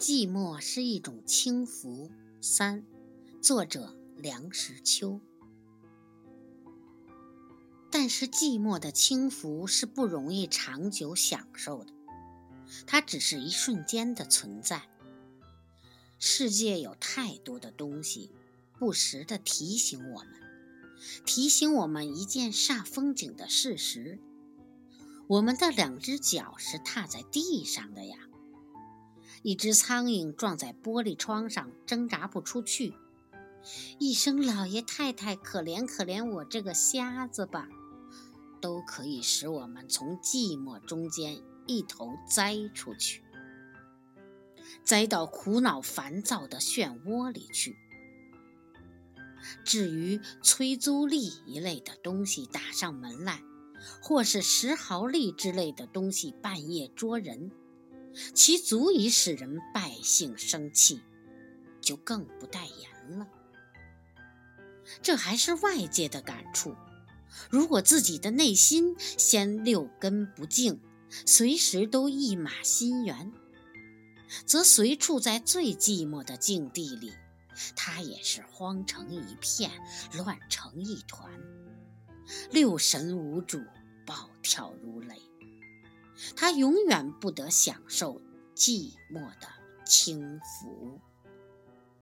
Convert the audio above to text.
寂寞是一种轻浮。三，作者梁实秋。但是寂寞的轻浮是不容易长久享受的，它只是一瞬间的存在。世界有太多的东西，不时地提醒我们，提醒我们一件煞风景的事实：我们的两只脚是踏在地上的呀。一只苍蝇撞在玻璃窗上，挣扎不出去。一声“老爷太太，可怜可怜我这个瞎子吧”，都可以使我们从寂寞中间一头栽出去，栽到苦恼烦躁的漩涡里去。至于催租吏一类的东西打上门来，或是石壕吏之类的东西半夜捉人。其足以使人败兴生气，就更不待言了。这还是外界的感触。如果自己的内心先六根不净，随时都一马心猿，则随处在最寂寞的境地里，他也是慌成一片，乱成一团，六神无主，暴跳如雷。他永远不得享受寂寞的轻浮。